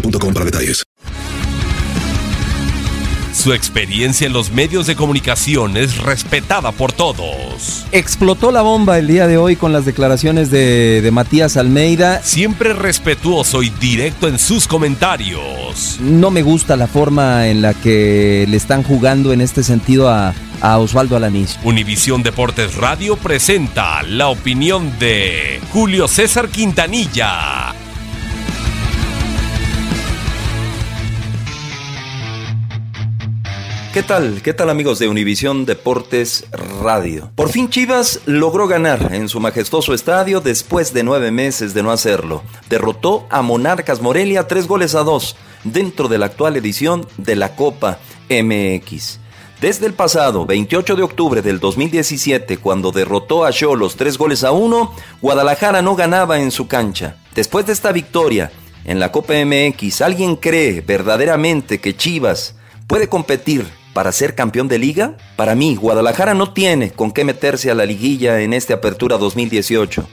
boostmobile.com para detalles. Su experiencia en los medios de comunicación es respetada por todos. Explotó la bomba el día de hoy con las declaraciones de, de Matías Almeida. Siempre respetuoso y directo en sus comentarios. No me gusta la forma en la que le están jugando en este sentido a, a Osvaldo Alanís. Univisión Deportes Radio presenta la opinión de Julio César Quintanilla. ¿Qué tal? ¿Qué tal amigos de Univisión Deportes Radio? Por fin Chivas logró ganar en su majestuoso estadio después de nueve meses de no hacerlo. Derrotó a Monarcas Morelia tres goles a dos dentro de la actual edición de la Copa MX. Desde el pasado 28 de octubre del 2017, cuando derrotó a Cholos tres goles a uno, Guadalajara no ganaba en su cancha. Después de esta victoria en la Copa MX, ¿alguien cree verdaderamente que Chivas puede competir para ser campeón de liga? Para mí, Guadalajara no tiene con qué meterse a la liguilla en esta apertura 2018.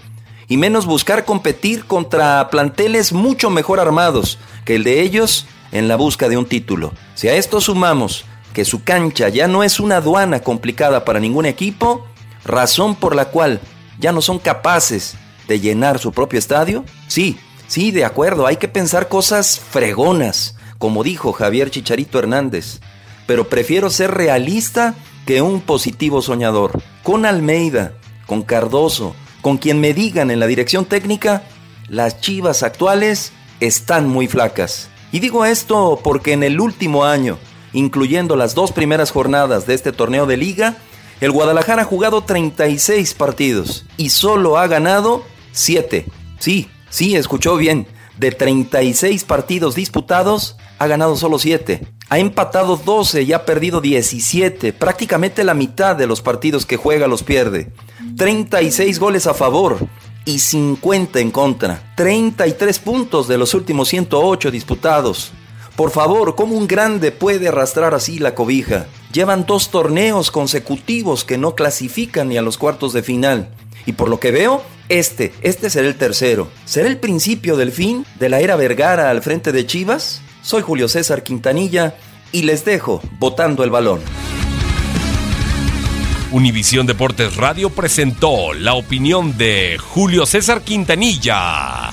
Y menos buscar competir contra planteles mucho mejor armados que el de ellos en la busca de un título. Si a esto sumamos que su cancha ya no es una aduana complicada para ningún equipo, razón por la cual ya no son capaces de llenar su propio estadio, sí, sí, de acuerdo, hay que pensar cosas fregonas, como dijo Javier Chicharito Hernández pero prefiero ser realista que un positivo soñador. Con Almeida, con Cardoso, con quien me digan en la dirección técnica, las chivas actuales están muy flacas. Y digo esto porque en el último año, incluyendo las dos primeras jornadas de este torneo de liga, el Guadalajara ha jugado 36 partidos y solo ha ganado 7. Sí, sí, escuchó bien. De 36 partidos disputados, ha ganado solo 7. Ha empatado 12 y ha perdido 17. Prácticamente la mitad de los partidos que juega los pierde. 36 goles a favor y 50 en contra. 33 puntos de los últimos 108 disputados. Por favor, ¿cómo un grande puede arrastrar así la cobija? Llevan dos torneos consecutivos que no clasifican ni a los cuartos de final. Y por lo que veo, este, este será el tercero. ¿Será el principio del fin de la era Vergara al frente de Chivas? Soy Julio César Quintanilla y les dejo botando el balón. Univisión Deportes Radio presentó la opinión de Julio César Quintanilla.